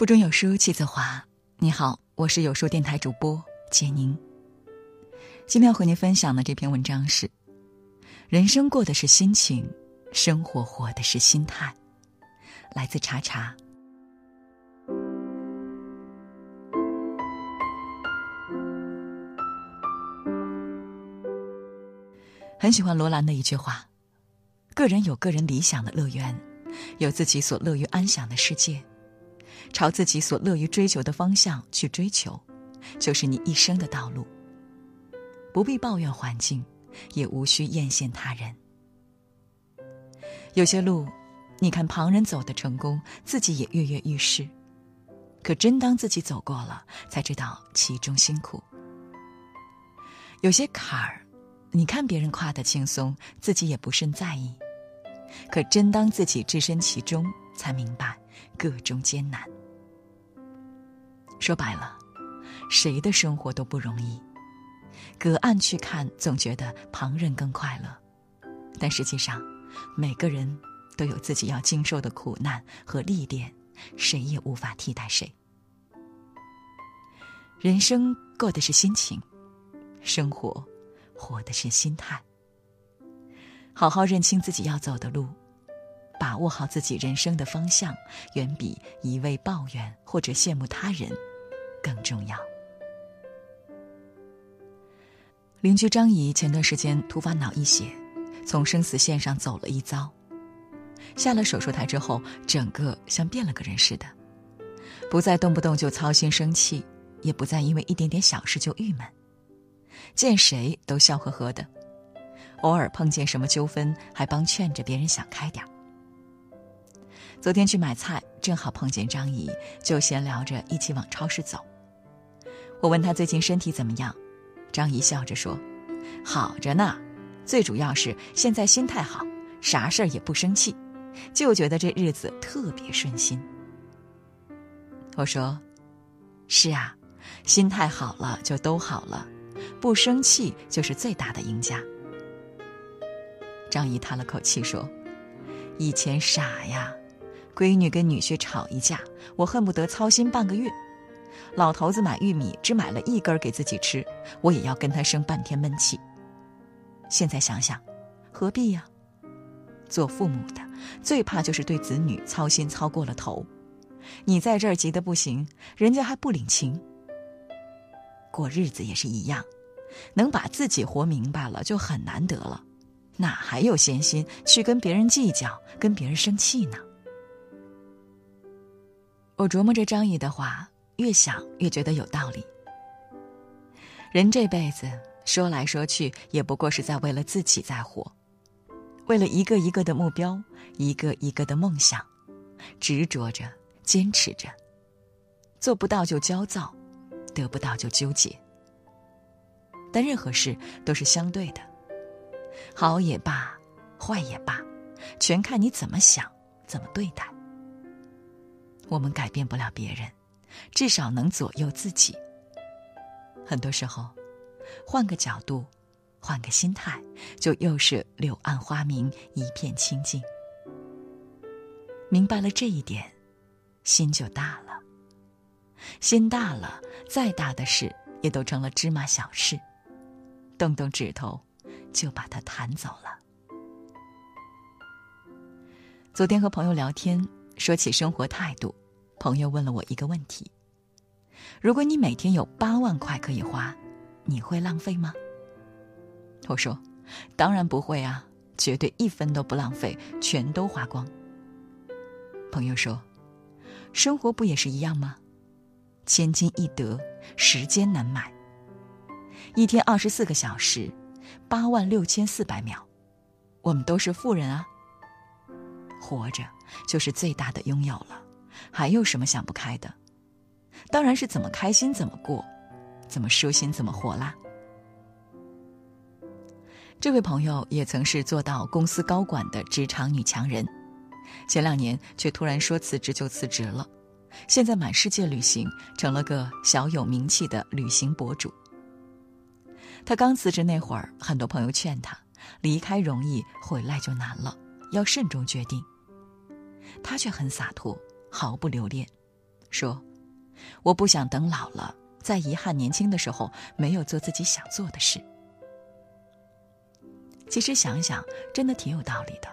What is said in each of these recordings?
腹中有书气自华。你好，我是有书电台主播简宁。今天要和您分享的这篇文章是：人生过的是心情，生活活的是心态。来自查查。很喜欢罗兰的一句话：“个人有个人理想的乐园，有自己所乐于安享的世界，朝自己所乐于追求的方向去追求，就是你一生的道路。不必抱怨环境，也无需艳羡他人。有些路，你看旁人走的成功，自己也跃跃欲试，可真当自己走过了，才知道其中辛苦。有些坎儿。”你看别人跨得轻松，自己也不甚在意，可真当自己置身其中，才明白各中艰难。说白了，谁的生活都不容易。隔岸去看，总觉得旁人更快乐，但实际上，每个人都有自己要经受的苦难和历练，谁也无法替代谁。人生过的是心情，生活。活的是心态。好好认清自己要走的路，把握好自己人生的方向，远比一味抱怨或者羡慕他人更重要。邻居张姨前段时间突发脑溢血，从生死线上走了一遭。下了手术台之后，整个像变了个人似的，不再动不动就操心生气，也不再因为一点点小事就郁闷。见谁都笑呵呵的，偶尔碰见什么纠纷，还帮劝着别人想开点昨天去买菜，正好碰见张姨，就闲聊着一起往超市走。我问她最近身体怎么样，张姨笑着说：“好着呢，最主要是现在心态好，啥事儿也不生气，就觉得这日子特别顺心。”我说：“是啊，心态好了就都好了。”不生气就是最大的赢家。张姨叹了口气说：“以前傻呀，闺女跟女婿吵一架，我恨不得操心半个月。老头子买玉米只买了一根给自己吃，我也要跟他生半天闷气。现在想想，何必呀？做父母的最怕就是对子女操心操过了头。你在这儿急得不行，人家还不领情。过日子也是一样。”能把自己活明白了就很难得了，哪还有闲心去跟别人计较、跟别人生气呢？我琢磨着张姨的话，越想越觉得有道理。人这辈子说来说去，也不过是在为了自己在活，为了一个一个的目标，一个一个的梦想，执着着、坚持着，做不到就焦躁，得不到就纠结。但任何事都是相对的，好也罢，坏也罢，全看你怎么想，怎么对待。我们改变不了别人，至少能左右自己。很多时候，换个角度，换个心态，就又是柳暗花明，一片清净。明白了这一点，心就大了。心大了，再大的事也都成了芝麻小事。动动指头，就把它弹走了。昨天和朋友聊天，说起生活态度，朋友问了我一个问题：如果你每天有八万块可以花，你会浪费吗？我说：当然不会啊，绝对一分都不浪费，全都花光。朋友说：生活不也是一样吗？千金易得，时间难买。一天二十四个小时，八万六千四百秒，我们都是富人啊。活着就是最大的拥有了，还有什么想不开的？当然是怎么开心怎么过，怎么舒心怎么活啦。这位朋友也曾是做到公司高管的职场女强人，前两年却突然说辞职就辞职了，现在满世界旅行，成了个小有名气的旅行博主。他刚辞职那会儿，很多朋友劝他离开容易，回来就难了，要慎重决定。他却很洒脱，毫不留恋，说：“我不想等老了，再遗憾年轻的时候没有做自己想做的事。”其实想想，真的挺有道理的。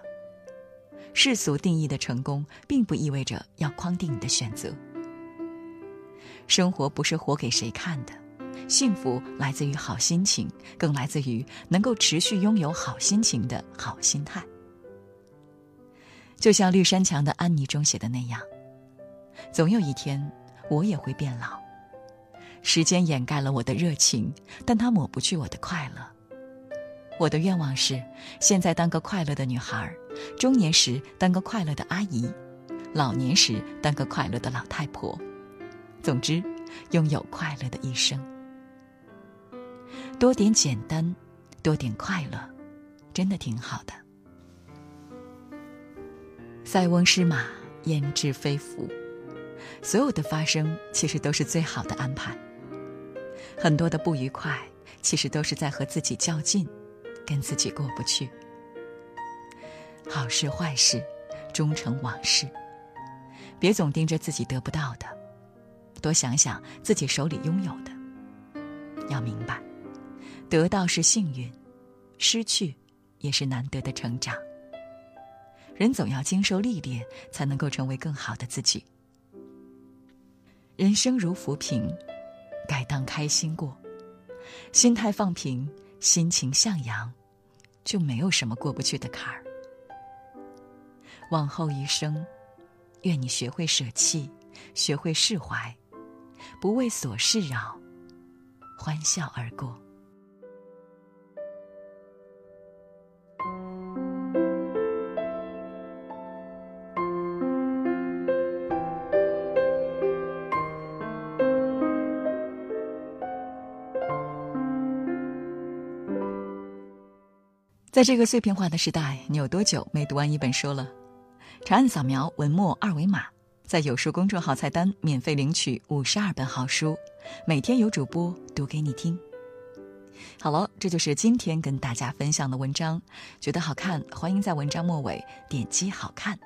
世俗定义的成功，并不意味着要框定你的选择。生活不是活给谁看的，幸福来自于好心情，更来自于能够持续拥有好心情的好心态。就像绿山墙的安妮中写的那样，总有一天我也会变老。时间掩盖了我的热情，但它抹不去我的快乐。我的愿望是，现在当个快乐的女孩，中年时当个快乐的阿姨，老年时当个快乐的老太婆。总之，拥有快乐的一生。多点简单，多点快乐，真的挺好的。塞翁失马，焉知非福。所有的发生，其实都是最好的安排。很多的不愉快，其实都是在和自己较劲。跟自己过不去，好事坏事，终成往事。别总盯着自己得不到的，多想想自己手里拥有的。要明白，得到是幸运，失去也是难得的成长。人总要经受历练，才能够成为更好的自己。人生如浮萍，该当开心过，心态放平。心情向阳，就没有什么过不去的坎儿。往后余生，愿你学会舍弃，学会释怀，不为琐事扰，欢笑而过。在这个碎片化的时代，你有多久没读完一本书了？长按扫描文末二维码，在有书公众号菜单免费领取五十二本好书，每天有主播读给你听。好了，这就是今天跟大家分享的文章。觉得好看，欢迎在文章末尾点击“好看”，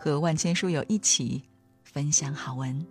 和万千书友一起分享好文。